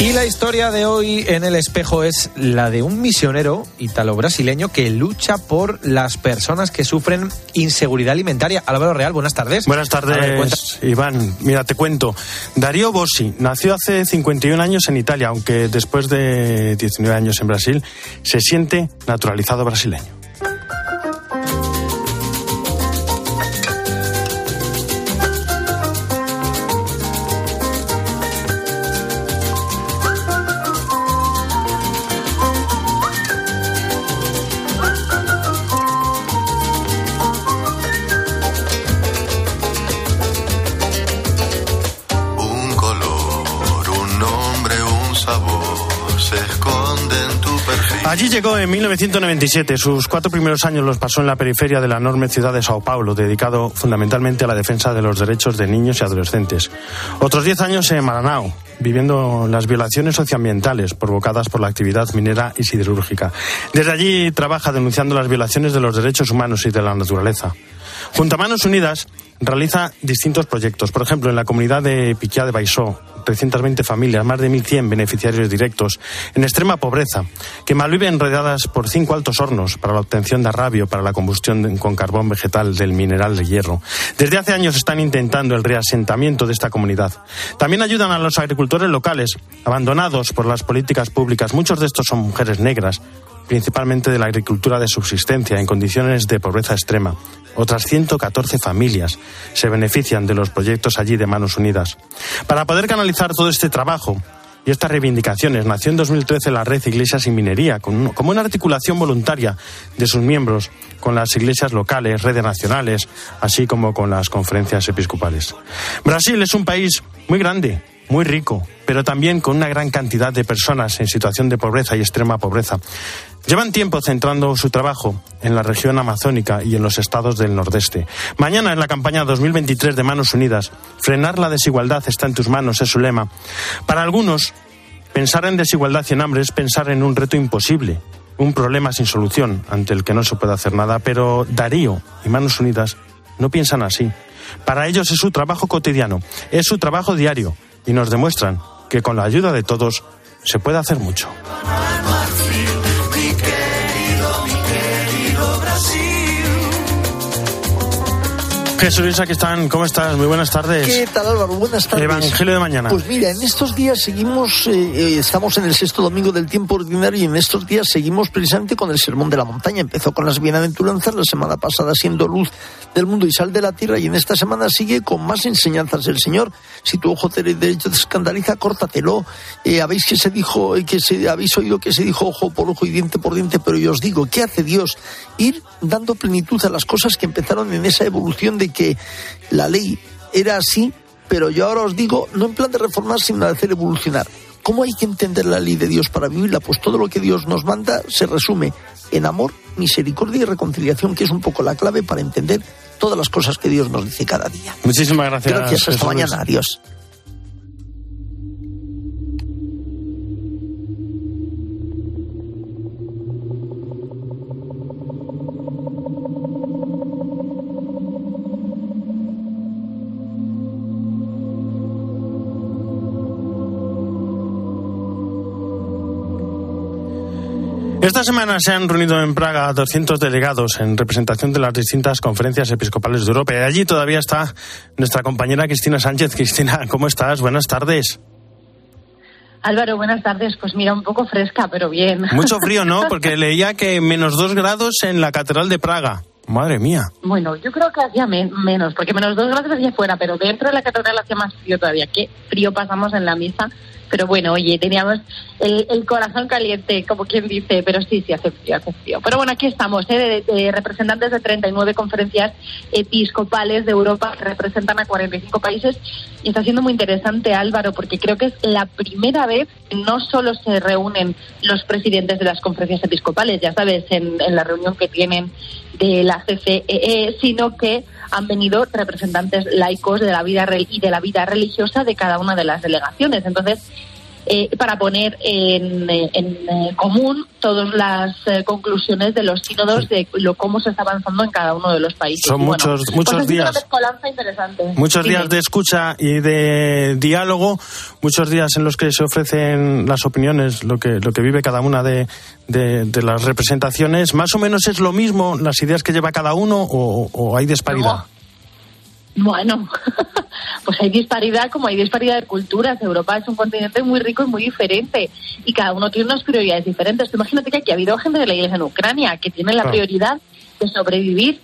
Y la historia de hoy en el espejo es la de un misionero italo-brasileño que lucha por las personas que sufren inseguridad alimentaria. Álvaro Real, buenas tardes. Buenas tardes, Iván. Mira, te cuento. Darío Bossi nació hace 51 años en Italia, aunque después de 19 años en Brasil se siente naturalizado brasileño. Allí llegó en 1997. Sus cuatro primeros años los pasó en la periferia de la enorme ciudad de Sao Paulo, dedicado fundamentalmente a la defensa de los derechos de niños y adolescentes. Otros diez años en Maranao, viviendo las violaciones socioambientales provocadas por la actividad minera y siderúrgica. Desde allí trabaja denunciando las violaciones de los derechos humanos y de la naturaleza. Junto a Manos Unidas realiza distintos proyectos. Por ejemplo, en la comunidad de Piquia de Baixó, 320 familias, más de 1.100 beneficiarios directos, en extrema pobreza, que malviven enredadas por cinco altos hornos para la obtención de arrabio para la combustión con carbón vegetal del mineral de hierro. Desde hace años están intentando el reasentamiento de esta comunidad. También ayudan a los agricultores locales, abandonados por las políticas públicas. Muchos de estos son mujeres negras, principalmente de la agricultura de subsistencia en condiciones de pobreza extrema. Otras 114 familias se benefician de los proyectos allí de Manos Unidas. Para poder canalizar todo este trabajo y estas reivindicaciones, nació en 2013 la Red Iglesias y Minería, como una articulación voluntaria de sus miembros con las iglesias locales, redes nacionales, así como con las conferencias episcopales. Brasil es un país muy grande, muy rico, pero también con una gran cantidad de personas en situación de pobreza y extrema pobreza. Llevan tiempo centrando su trabajo en la región amazónica y en los estados del Nordeste. Mañana, en la campaña 2023 de Manos Unidas, frenar la desigualdad está en tus manos, es su lema. Para algunos, pensar en desigualdad y en hambre es pensar en un reto imposible, un problema sin solución ante el que no se puede hacer nada. Pero Darío y Manos Unidas no piensan así. Para ellos es su trabajo cotidiano, es su trabajo diario y nos demuestran que con la ayuda de todos se puede hacer mucho. Jesús aquí están. ¿Cómo estás? Muy buenas tardes. ¿Qué tal, Álvaro? Buenas tardes. El Evangelio de mañana. Pues mira, en estos días seguimos, eh, eh, estamos en el sexto domingo del tiempo ordinario y en estos días seguimos precisamente con el sermón de la montaña. Empezó con las bienaventuranzas, la semana pasada siendo luz del mundo y sal de la tierra y en esta semana sigue con más enseñanzas del Señor. Si tu ojo derecho te escandaliza, córtatelo. Eh, habéis que se dijo, que se, habéis oído que se dijo ojo por ojo y diente por diente, pero yo os digo, ¿qué hace Dios? Ir dando plenitud a las cosas que empezaron en esa evolución de que la ley era así, pero yo ahora os digo, no en plan de reformar, sino de hacer evolucionar. ¿Cómo hay que entender la ley de Dios para vivirla? Pues todo lo que Dios nos manda se resume en amor, misericordia y reconciliación, que es un poco la clave para entender todas las cosas que Dios nos dice cada día. Muchísimas gracias. Gracias, hasta mañana. Adiós. Esta semana se han reunido en Praga 200 delegados en representación de las distintas conferencias episcopales de Europa. Y allí todavía está nuestra compañera Cristina Sánchez. Cristina, ¿cómo estás? Buenas tardes. Álvaro, buenas tardes. Pues mira, un poco fresca, pero bien. Mucho frío, ¿no? Porque leía que menos dos grados en la Catedral de Praga. Madre mía. Bueno, yo creo que hacía menos, porque menos dos grados hacía fuera, pero dentro de la catedral hacía más frío todavía. Qué frío pasamos en la misa pero bueno, oye, teníamos el, corazón caliente, como quien dice, pero sí, sí, hace frío, hace frío. Pero bueno, aquí estamos, ¿eh? de, representantes de 39 conferencias episcopales de Europa que representan a 45 países. Y está siendo muy interesante, Álvaro, porque creo que es la primera vez que no solo se reúnen los presidentes de las conferencias episcopales, ya sabes, en, la reunión que tienen de la CCEE, e, sino que han venido representantes laicos de la vida y de la vida religiosa de cada una de las delegaciones. Entonces, eh, para poner en, en común todas las conclusiones de los sínodos de lo, cómo se está avanzando en cada uno de los países. Son muchos, muchos pues días. interesante. Muchos días de escucha y de diálogo, muchos días en los que se ofrecen las opiniones, lo que, lo que vive cada una de, de, las representaciones. ¿Más o menos es lo mismo las ideas que lleva cada uno o, hay disparidad? Bueno, pues hay disparidad como hay disparidad de culturas. Europa es un continente muy rico y muy diferente y cada uno tiene unas prioridades diferentes. imagínate que aquí ha habido gente de la iglesia en Ucrania que tiene la prioridad de sobrevivir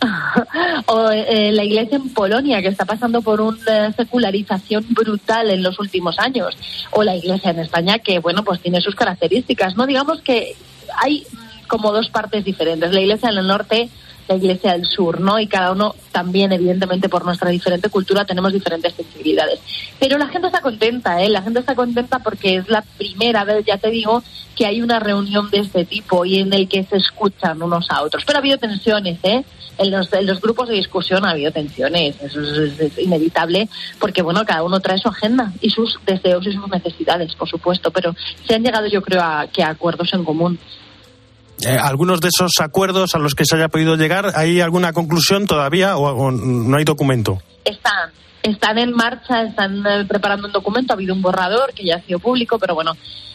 o eh, la iglesia en Polonia, que está pasando por una secularización brutal en los últimos años, o la iglesia en España, que, bueno, pues tiene sus características, ¿no? Digamos que hay como dos partes diferentes. La iglesia en el norte la iglesia del sur, ¿no? Y cada uno también, evidentemente, por nuestra diferente cultura, tenemos diferentes sensibilidades. Pero la gente está contenta, ¿eh? La gente está contenta porque es la primera vez, ya te digo, que hay una reunión de este tipo y en el que se escuchan unos a otros. Pero ha habido tensiones, ¿eh? En los, en los grupos de discusión ha habido tensiones, eso es, inevitable, porque bueno, cada uno trae su agenda y sus deseos y sus necesidades, por supuesto, pero se han llegado yo creo a, que a acuerdos en común. Eh, algunos de esos acuerdos a los que se haya podido llegar, ¿hay alguna conclusión todavía o, no hay documento? Están, están en marcha, están eh, preparando un documento, ha habido un borrador que ya ha sido público, pero bueno,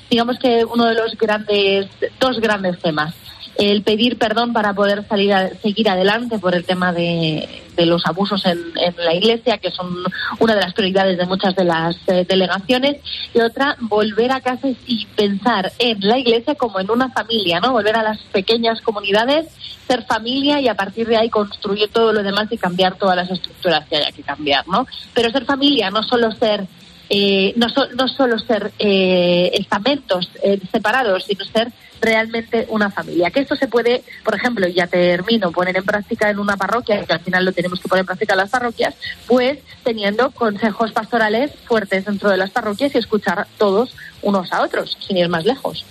digamos que uno de los grandes, dos grandes temas el pedir perdón para poder salir a, seguir adelante por el tema de, los abusos en, la Iglesia, que son una de las prioridades de muchas de las eh, delegaciones, y otra, volver a casa y pensar en la Iglesia como en una familia, ¿no? Volver a las pequeñas comunidades, ser familia y a partir de ahí construir todo lo demás y cambiar todas las estructuras que haya que cambiar, ¿no? Pero ser familia, no solo ser eh, no, no solo ser eh, estamentos eh, separados, sino ser realmente una familia. Que esto se puede, por ejemplo, ya termino, poner en práctica en una parroquia, que al final lo tenemos que poner en práctica en las parroquias, pues teniendo consejos pastorales fuertes dentro de las parroquias y escuchar todos unos a otros, sin ir más lejos.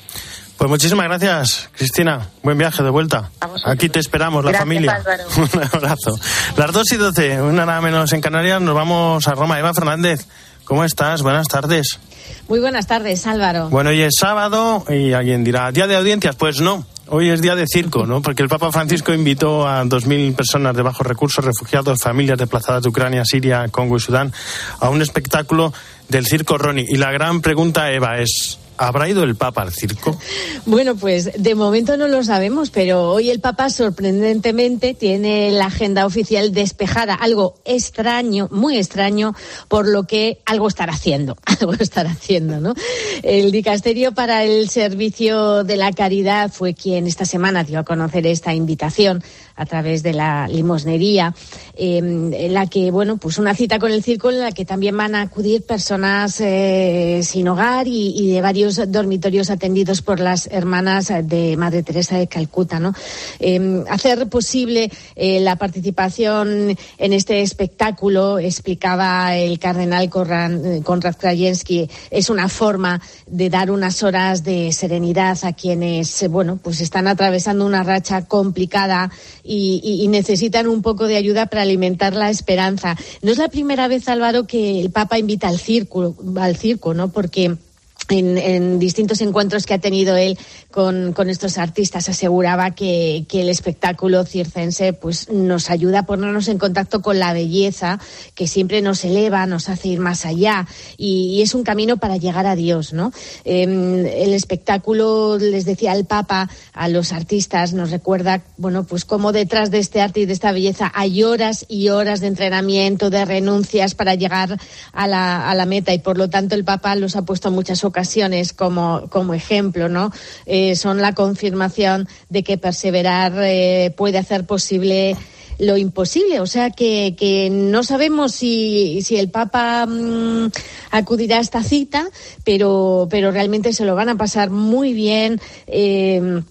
Pues muchísimas gracias, Cristina. Buen viaje de vuelta. Aquí te esperamos, la familia. Un abrazo. Las dos y doce, una nada menos en Canarias, nos vamos a Roma. Eva Fernández, ¿cómo estás? Buenas tardes. Muy buenas tardes, Álvaro. Bueno, hoy es sábado y alguien dirá, ¿día de audiencias? Pues no. Hoy es día de circo, ¿no? Porque el Papa Francisco invitó a 2.000 personas de bajos recursos, refugiados, familias desplazadas de Ucrania, Siria, Congo y Sudán, a un espectáculo del circo Ronnie. Y la gran pregunta, Eva, es, ¿Habrá ido el Papa al circo? Bueno, pues de momento no lo sabemos, pero hoy el Papa sorprendentemente tiene la agenda oficial despejada, algo extraño, muy extraño, por lo que algo estará haciendo, algo estará haciendo, ¿no? El dicasterio para el servicio de la caridad fue quien esta semana dio a conocer esta invitación a través de la limosnería, em, en la que, bueno, pues una cita con el circo en la que también van a acudir personas eh, sin hogar y, de varios dormitorios atendidos por las hermanas de Madre Teresa de Calcuta, ¿no? Em, hacer posible eh, la participación en este espectáculo, explicaba el cardenal eh, Konrad es una forma de dar unas horas de serenidad a quienes, bueno, pues están atravesando una racha complicada y, necesitan un poco de ayuda para alimentar la esperanza. No es la primera vez, Álvaro, que el Papa invita al circo, al circo, ¿no? Porque en, distintos encuentros que ha tenido él con, estos artistas. Aseguraba que, el espectáculo circense pues nos ayuda a ponernos en contacto con la belleza que siempre nos eleva, nos hace ir más allá. Y, es un camino para llegar a Dios, ¿no? Em, el espectáculo, les decía el Papa, a los artistas nos recuerda, bueno, pues cómo detrás de este arte y de esta belleza hay horas y horas de entrenamiento, de renuncias para llegar a la, a la meta. Y por lo tanto el Papa los ha puesto muchas ocasiones como, como ejemplo, ¿no? Eh, son la confirmación de que perseverar eh, puede hacer posible lo imposible. O sea que, que no sabemos si, si el Papa mm, acudirá a esta cita, pero, pero realmente se lo van a pasar muy bien. Eh,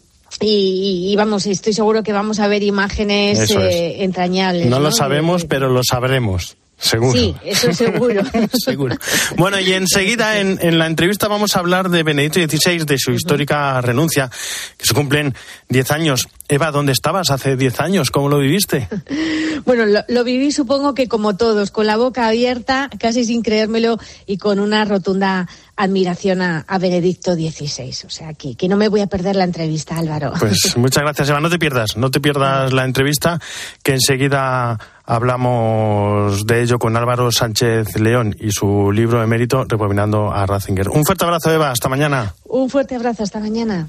y, vamos, estoy seguro que vamos a ver imágenes entrañables. No, lo sabemos, pero lo sabremos. Seguro. Sí, eso seguro. seguro. Bueno, y enseguida en, en, la entrevista vamos a hablar de Benedicto XVI, de su histórica renuncia, que se cumplen 10 años. Eva, ¿dónde estabas hace 10 años? ¿Cómo lo viviste? Bueno, lo, lo, viví supongo que como todos, con la boca abierta, casi sin creérmelo y con una rotunda admiración a, Benedicto XVI. O sea, que, que no me voy a perder la entrevista, Álvaro. Pues muchas gracias, Eva. No te pierdas, no te pierdas la entrevista, que enseguida hablamos de ello con Álvaro Sánchez León y su libro emérito, Rebobinando a Ratzinger. Un fuerte abrazo, Eva. Hasta mañana. Un fuerte abrazo. Hasta mañana.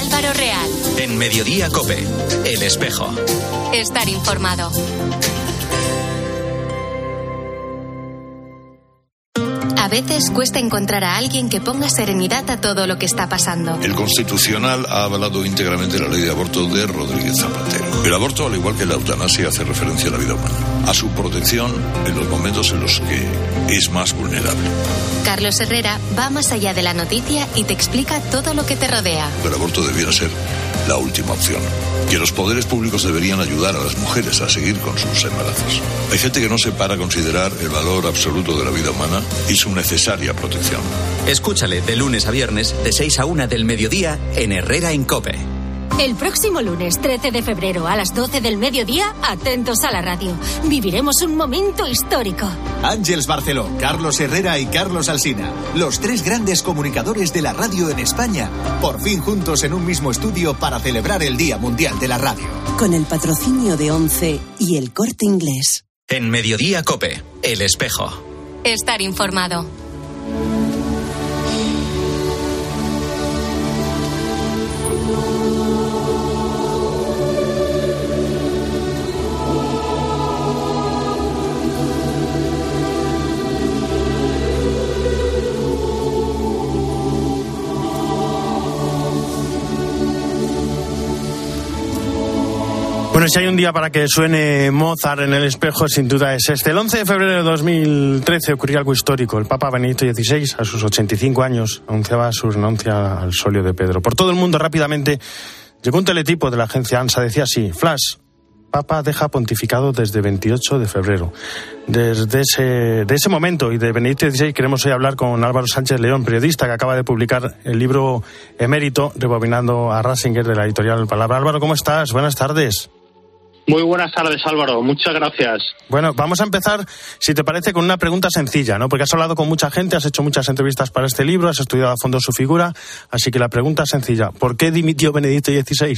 Álvaro Real. En Mediodía Cope. El espejo. Estar informado. A veces cuesta encontrar a alguien que ponga serenidad a todo lo que está pasando. El Constitucional ha avalado íntegramente la ley de aborto de Rodríguez Zapatero. El aborto, al igual que la eutanasia, hace referencia a la vida humana, a su protección en los momentos en los que es más vulnerable. Carlos Herrera va más allá de la noticia y te explica todo lo que te rodea. El aborto debiera ser la última opción. Que los poderes públicos deberían ayudar a las mujeres a seguir con sus embarazos. Hay gente que no se para a considerar el valor absoluto de la vida humana y su necesaria protección. Escúchale de lunes a viernes, de 6 a 1 del mediodía, en Herrera en Cope. El próximo lunes 13 de febrero a las 12 del mediodía, atentos a la radio. Viviremos un momento histórico. Ángeles Barceló, Carlos Herrera y Carlos Alsina, los tres grandes comunicadores de la radio en España, por fin juntos en un mismo estudio para celebrar el Día Mundial de la Radio. Con el patrocinio de ONCE y el Corte Inglés. En Mediodía Cope, El Espejo. Estar informado. Bueno, si hay un día para que suene Mozart en el espejo, sin duda es este. El 11 de febrero de 2013 ocurrió algo histórico. El Papa Benedicto XVI, a sus 85 años, anunciaba su renuncia al solio de Pedro. Por todo el mundo, rápidamente, llegó un teletipo de la agencia ANSA. Decía así, Flash, Papa deja pontificado desde 28 de febrero. Desde ese, de ese momento y de Benedicto XVI queremos hoy hablar con Álvaro Sánchez León, periodista que acaba de publicar el libro Emérito, rebobinando a Ratzinger de la editorial Palabra. Álvaro, ¿cómo estás? Buenas tardes. Muy buenas tardes, Álvaro. Muchas gracias. Bueno, vamos a empezar, si te parece, con una pregunta sencilla, ¿no? Porque has hablado con mucha gente, has hecho muchas entrevistas para este libro, has estudiado a fondo su figura, así que la pregunta es sencilla. ¿Por qué dimitió Benedicto XVI?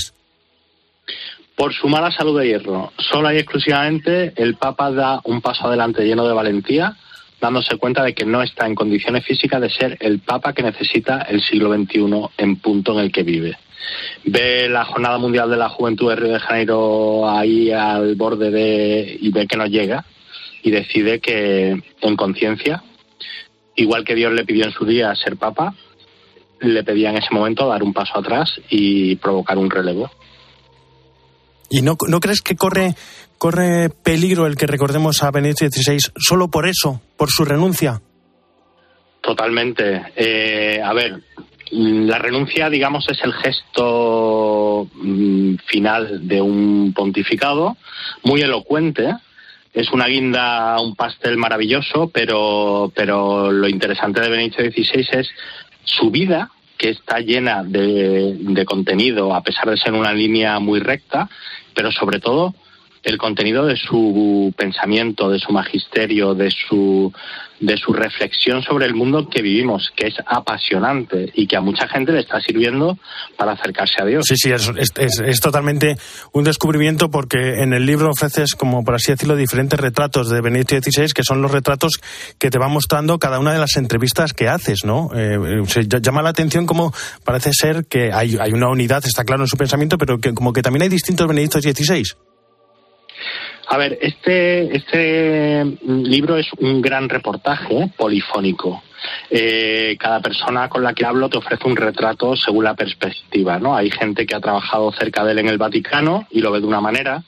Por su mala salud de hierro. Solo y exclusivamente el Papa da un paso adelante lleno de valentía, dándose cuenta de que no está en condiciones físicas de ser el Papa que necesita el siglo XXI en punto en el que vive ve la Jornada Mundial de la Juventud de Río de Janeiro ahí al borde de y ve que no llega y decide que en conciencia, igual que Dios le pidió en su día ser papa, le pedía en ese momento dar un paso atrás y provocar un relevo. ¿Y no, no crees que corre, corre peligro el que recordemos a Benedicto XVI solo por eso, por su renuncia? Totalmente. Eh, a ver, la renuncia, digamos, es el gesto mm, final de un pontificado, muy elocuente. Es una guinda, un pastel maravilloso, pero, pero lo interesante de Benito XVI es su vida, que está llena de, de contenido, a pesar de ser una línea muy recta, pero sobre todo el contenido de su pensamiento, de su magisterio, de su, de su reflexión sobre el mundo que vivimos, que es apasionante y que a mucha gente le está sirviendo para acercarse a Dios. Sí, sí, es, es, totalmente un descubrimiento porque en el libro ofreces, como por así decirlo, diferentes retratos de Benedicto XVI, que son los retratos que te va mostrando cada una de las entrevistas que haces, ¿no? Eh, se llama la atención como parece ser que hay, hay una unidad, está claro en su pensamiento, pero que como que también hay distintos Benedictos XVI. A ver, este, este libro es un gran reportaje polifónico. Eh, cada persona con la que hablo te ofrece un retrato según la perspectiva, ¿no? Hay gente que ha trabajado cerca de él en el Vaticano y lo ve de una manera.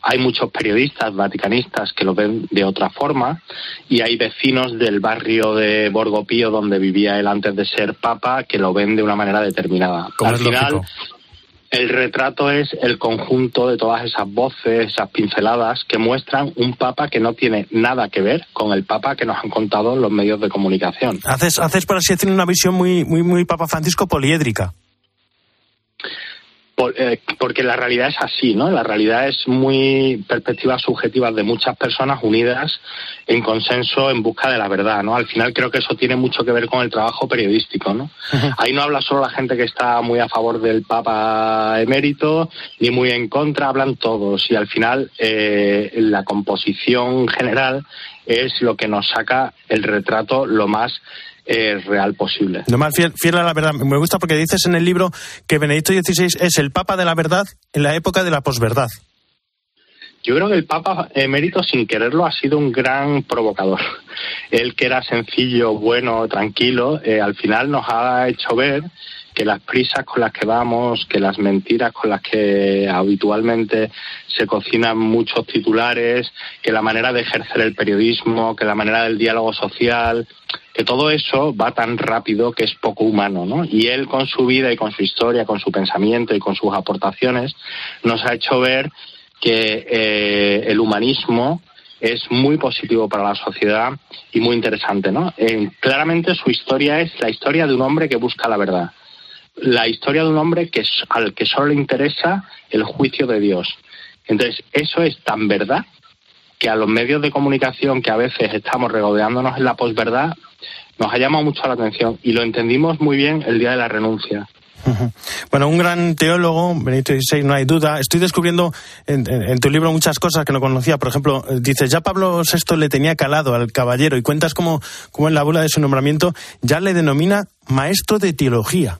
Hay muchos periodistas vaticanistas que lo ven de otra forma y hay vecinos del barrio de Borgo Pío donde vivía él antes de ser papa que lo ven de una manera determinada. Al final, el retrato es el conjunto de todas esas voces, esas pinceladas que muestran un papa que no tiene nada que ver con el papa que nos han contado los medios de comunicación. Haces, haces por así decirlo, una visión muy, muy, muy Papa Francisco poliédrica. Eh, porque la realidad es así, ¿no? La realidad es muy perspectivas subjetivas de muchas personas unidas en consenso en busca de la verdad, ¿no? Al final creo que eso tiene mucho que ver con el trabajo periodístico, ¿no? Ahí no habla solo la gente que está muy a favor del Papa emérito ni muy en contra, hablan todos y al final eh, la composición general es lo que nos saca el retrato lo más eh, real posible. Lo más fiel, fiel, a la verdad. Me gusta porque dices en el libro que Benedicto XVI es el Papa de la verdad en la época de la posverdad. Yo creo que el Papa emérito, sin quererlo, ha sido un gran provocador. Él, que era sencillo, bueno, tranquilo, eh, al final nos ha hecho ver que las prisas con las que vamos, que las mentiras con las que habitualmente se cocinan muchos titulares, que la manera de ejercer el periodismo, que la manera del diálogo social, que todo eso va tan rápido que es poco humano, ¿no? Y él con su vida y con su historia, con su pensamiento y con sus aportaciones nos ha hecho ver que eh, el humanismo es muy positivo para la sociedad y muy interesante, ¿no? Claramente su historia es la historia de un hombre que busca la verdad la historia de un hombre que al que solo le interesa el juicio de Dios. Entonces, eso es tan verdad que a los medios de comunicación que a veces estamos regodeándonos en la posverdad nos ha llamado mucho la atención y lo entendimos muy bien el día de la renuncia. Bueno, un gran teólogo, Benito XVI, no hay duda. Estoy descubriendo en, tu libro muchas cosas que no conocía. Por ejemplo, dices, ya Pablo VI le tenía calado al caballero y cuentas como, como en la bula de su nombramiento ya le denomina maestro de teología.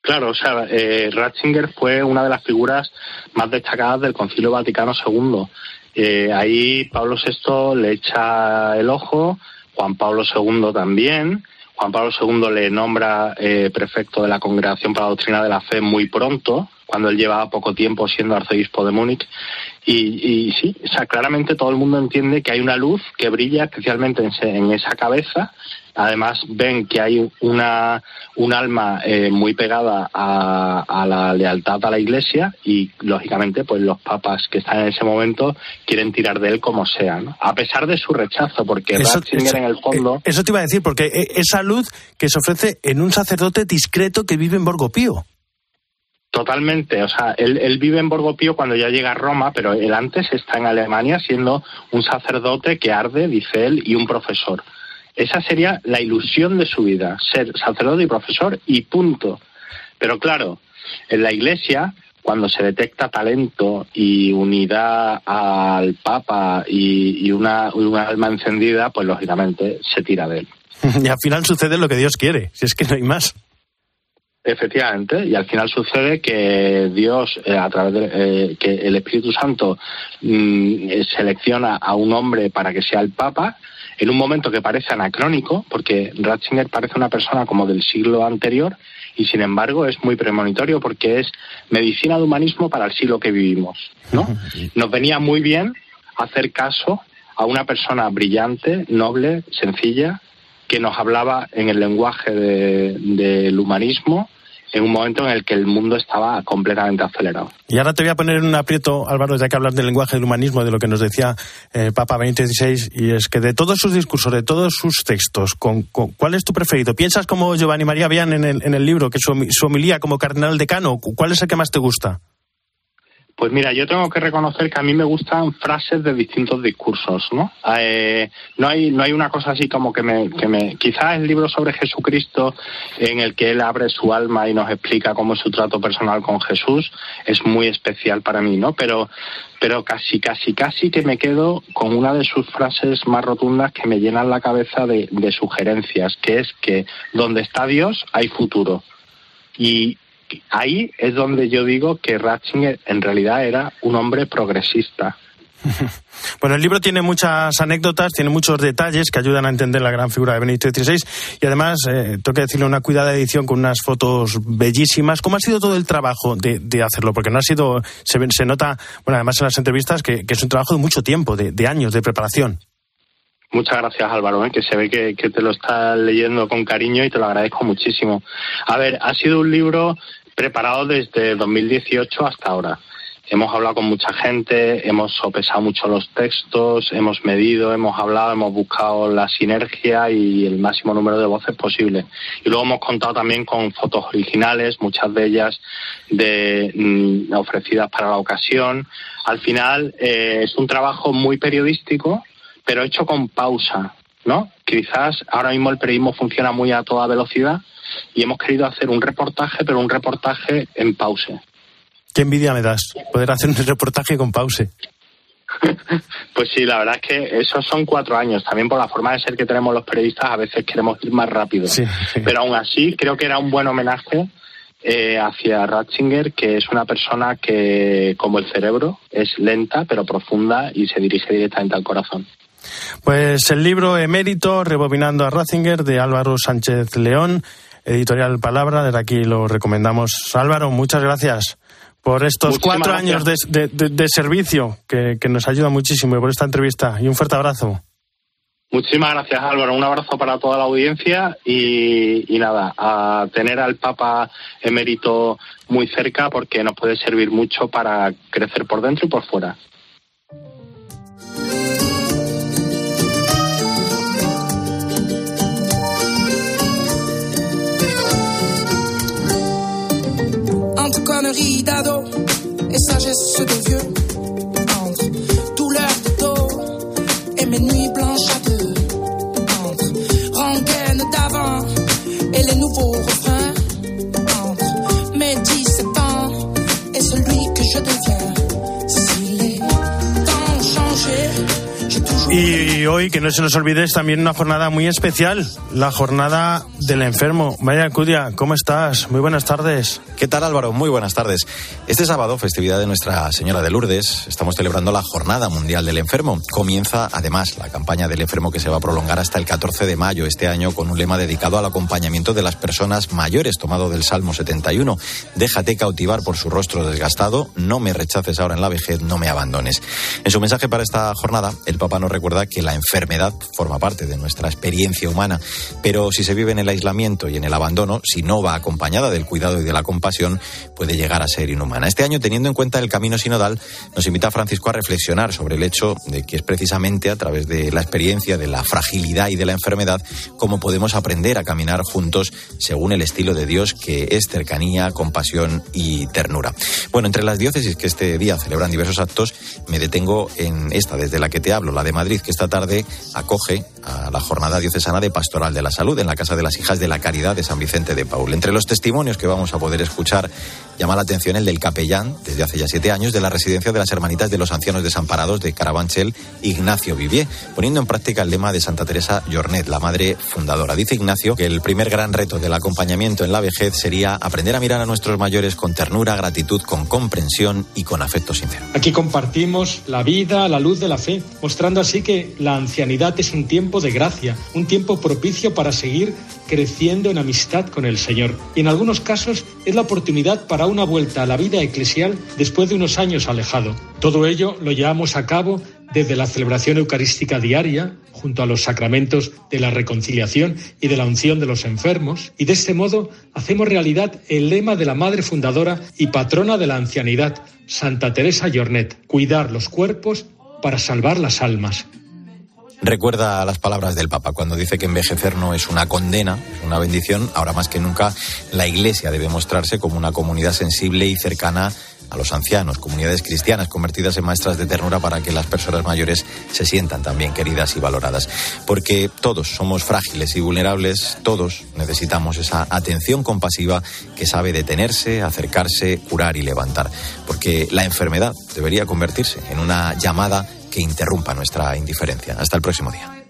Claro, o sea, eh, Ratzinger fue una de las figuras más destacadas del Concilio Vaticano II. Eh, ahí Pablo VI le echa el ojo, Juan Pablo II también. Juan Pablo II le nombra eh, prefecto de la Congregación para la Doctrina de la Fe muy pronto, cuando él llevaba poco tiempo siendo arzobispo de Múnich. Y, sí, o sea, claramente todo el mundo entiende que hay una luz que brilla especialmente en esa cabeza Además, ven que hay una, un alma eh, muy pegada a, la lealtad a la Iglesia y, lógicamente, pues los papas que están en ese momento quieren tirar de él como sea, A pesar de su rechazo, porque Ratzinger en el fondo... Eh, eso te iba a decir, porque eh, esa luz que se ofrece en un sacerdote discreto que vive en Borgopío. Totalmente, o sea, él, él, vive en Borgopío cuando ya llega a Roma, pero él antes está en Alemania siendo un sacerdote que arde, dice él, y un profesor. Esa sería la ilusión de su vida, ser sacerdote y profesor y punto. Pero claro, en la Iglesia, cuando se detecta talento y unidad al Papa y, una, una alma encendida, pues lógicamente se tira de él. Y al final sucede lo que Dios quiere, si es que no hay más. Efectivamente, y al final sucede que Dios, eh, a través de eh, que el Espíritu Santo mm, selecciona a un hombre para que sea el Papa, en un momento que parece anacrónico, porque Ratzinger parece una persona como del siglo anterior, y sin embargo es muy premonitorio porque es medicina de humanismo para el siglo que vivimos. ¿no? Nos venía muy bien hacer caso a una persona brillante, noble, sencilla, que nos hablaba en el lenguaje del humanismo en un momento en el que el mundo estaba completamente acelerado. Y ahora te voy a poner en un aprieto, Álvaro, ya que hablas del lenguaje del humanismo, de lo que nos decía eh, Papa 2016, y es que de todos sus discursos, de todos sus textos, con, ¿cuál es tu preferido? ¿Piensas como Giovanni María Vian en el, en el libro, que su, su homilía como cardenal decano? ¿Cuál es el que más te gusta? Pues mira, yo tengo que reconocer que a mí me gustan frases de distintos discursos, ¿no? Eh, no hay no hay una cosa así como que me, que me quizás el libro sobre Jesucristo en el que él abre su alma y nos explica cómo es su trato personal con Jesús es muy especial para mí, ¿no? Pero pero casi casi casi que me quedo con una de sus frases más rotundas que me llenan la cabeza de, de sugerencias, que es que donde está Dios hay futuro. Y ahí es donde yo digo que Ratzinger en realidad era un hombre progresista. Bueno, el libro tiene muchas anécdotas, tiene muchos detalles que ayudan a entender la gran figura de Benedicto XVI y además, eh, tengo que decirle, una cuidada edición con unas fotos bellísimas. ¿Cómo ha sido todo el trabajo de, hacerlo? Porque no ha sido, se, se, nota, bueno, además en las entrevistas, que, es un trabajo de mucho tiempo, de, años de preparación. Muchas gracias Álvaro, ¿eh? que se ve que, que, te lo estás leyendo con cariño y te lo agradezco muchísimo. A ver, ha sido un libro preparado desde 2018 hasta ahora. hemos hablado con mucha gente, hemos sopesado mucho los textos, hemos medido, hemos hablado, hemos buscado la sinergia y el máximo número de voces posible. Y luego hemos contado también con fotos originales, muchas de ellas de, mm, ofrecidas para la ocasión. Al final eh, es un trabajo muy periodístico, pero hecho con pausa, ¿no? Quizás ahora mismo el periodismo funciona muy a toda velocidad y hemos querido hacer un reportaje, pero un reportaje en pause. Qué envidia me das poder hacer un reportaje con pause. Pues sí, la verdad es que esos son cuatro años. También por la forma de ser que tenemos los periodistas, a veces queremos ir más rápido. Pero aún así, creo que era un buen homenaje eh, hacia Ratzinger, que es una persona que, como el cerebro, es lenta pero profunda y se dirige directamente al corazón. Pues el libro Emérito, Rebobinando a Ratzinger, de Álvaro Sánchez León, editorial Palabra, desde aquí lo recomendamos. Álvaro, muchas gracias por estos cuatro años de, servicio que, nos ayuda muchísimo y por esta entrevista. Y un fuerte abrazo. Muchísimas gracias Álvaro, un abrazo para toda la audiencia y, nada, a tener al Papa emérito muy cerca porque nos puede servir mucho para crecer por dentro y por fuera. Conneries d'ado et sagesse de vieux. Entre douleur de dos et mes nuits blanches à deux. Entre rengaine d'avant et les nouveaux refrains. Entre mes 17 ans et celui que je deviens. Si les temps changé. Y hoy, que no se nos olvide, es también una jornada muy especial, la jornada del enfermo. María Cudia, ¿cómo estás? Muy buenas tardes. ¿Qué tal Álvaro? Muy buenas tardes. Este sábado, festividad de Nuestra Señora de Lourdes, estamos celebrando la Jornada Mundial del Enfermo. Comienza además la campaña del enfermo que se va a prolongar hasta el 14 de mayo este año con un lema dedicado al acompañamiento de las personas mayores, tomado del Salmo 71. Déjate cautivar por su rostro desgastado, no me rechaces ahora en la vejez, no me abandones. En su mensaje para esta jornada, el Papa nos recuerda que la enfermedad forma parte de nuestra experiencia humana, pero si se vive en el aislamiento y en el abandono, si no va acompañada del cuidado y de la compasión, puede llegar a ser inhumana. Este año, teniendo en cuenta el camino sinodal, nos invita Francisco a reflexionar sobre el hecho de que es precisamente a través de la experiencia de la fragilidad y de la enfermedad cómo podemos aprender a caminar juntos según el estilo de Dios que es cercanía, compasión y ternura. Bueno, entre las diócesis que este día celebran diversos actos, me detengo en esta desde la que te hablo, la de Madrid que esta tarde acoge a la jornada diocesana de Pastoral de la Salud en la Casa de las Hijas de la Caridad de San Vicente de Paul. Entre los testimonios que vamos a poder escuchar llama la atención el del capellán, desde hace ya siete años, de la residencia de las Hermanitas de los Ancianos Desamparados de Carabanchel, Ignacio Vivier, poniendo en práctica el lema de Santa Teresa Jornet, la madre fundadora. Dice Ignacio que el primer gran reto del acompañamiento en la vejez sería aprender a mirar a nuestros mayores con ternura, gratitud, con comprensión y con afecto sincero. Aquí compartimos la vida, la luz de la fe, mostrando así que la ancianidad es un tiempo de gracia, un tiempo propicio para seguir creciendo en amistad con el Señor. Y en algunos casos es la oportunidad para una vuelta a la vida eclesial después de unos años alejado. Todo ello lo llevamos a cabo desde la celebración eucarística diaria, junto a los sacramentos de la reconciliación y de la unción de los enfermos, y de este modo hacemos realidad el lema de la madre fundadora y patrona de la ancianidad, Santa Teresa Jornet, cuidar los cuerpos para salvar las almas. Recuerda las palabras del Papa cuando dice que envejecer no es una condena, es una bendición. Ahora más que nunca la Iglesia debe mostrarse como una comunidad sensible y cercana a los ancianos, comunidades cristianas convertidas en maestras de ternura para que las personas mayores se sientan también queridas y valoradas. Porque todos somos frágiles y vulnerables, todos necesitamos esa atención compasiva que sabe detenerse, acercarse, curar y levantar. Porque la enfermedad debería convertirse en una llamada que interrumpa nuestra indiferencia. Hasta el próximo día.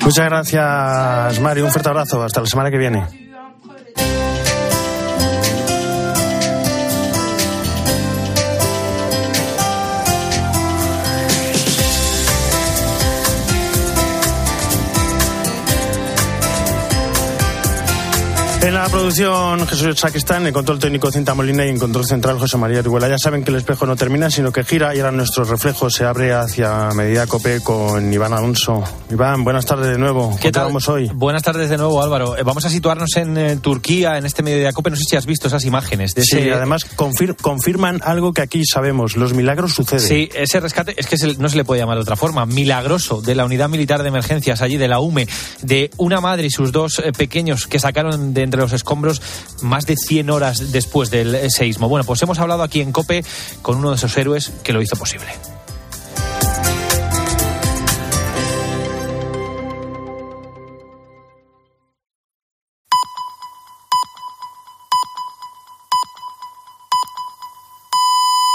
Muchas gracias, Mario. Un fuerte abrazo. Hasta la semana que viene. En la producción Jesús Sacristán, en el control técnico Cinta Molina y en control central José María Riguela. Ya saben que el espejo no termina, sino que gira y ahora nuestro reflejo se abre hacia Medida Cope con Iván Alonso. Iván, buenas tardes de nuevo. ¿Qué tal? vamos hoy? Buenas tardes de nuevo, Álvaro. Eh, Vamos a situarnos en eh, Turquía, en este Medida Cope. No sé si has visto esas imágenes. De Sí, ese- además confir- confirman algo que aquí sabemos, los milagros suceden. Sí, ese rescate es que se- no se le puede llamar de otra forma. Milagroso de la unidad militar de emergencias allí de la UME, de una madre y sus dos eh, pequeños que sacaron de entre los escombros más de 100 horas después del seísmo. Bueno, pues hemos hablado aquí en COPE con uno de esos héroes que lo hizo posible.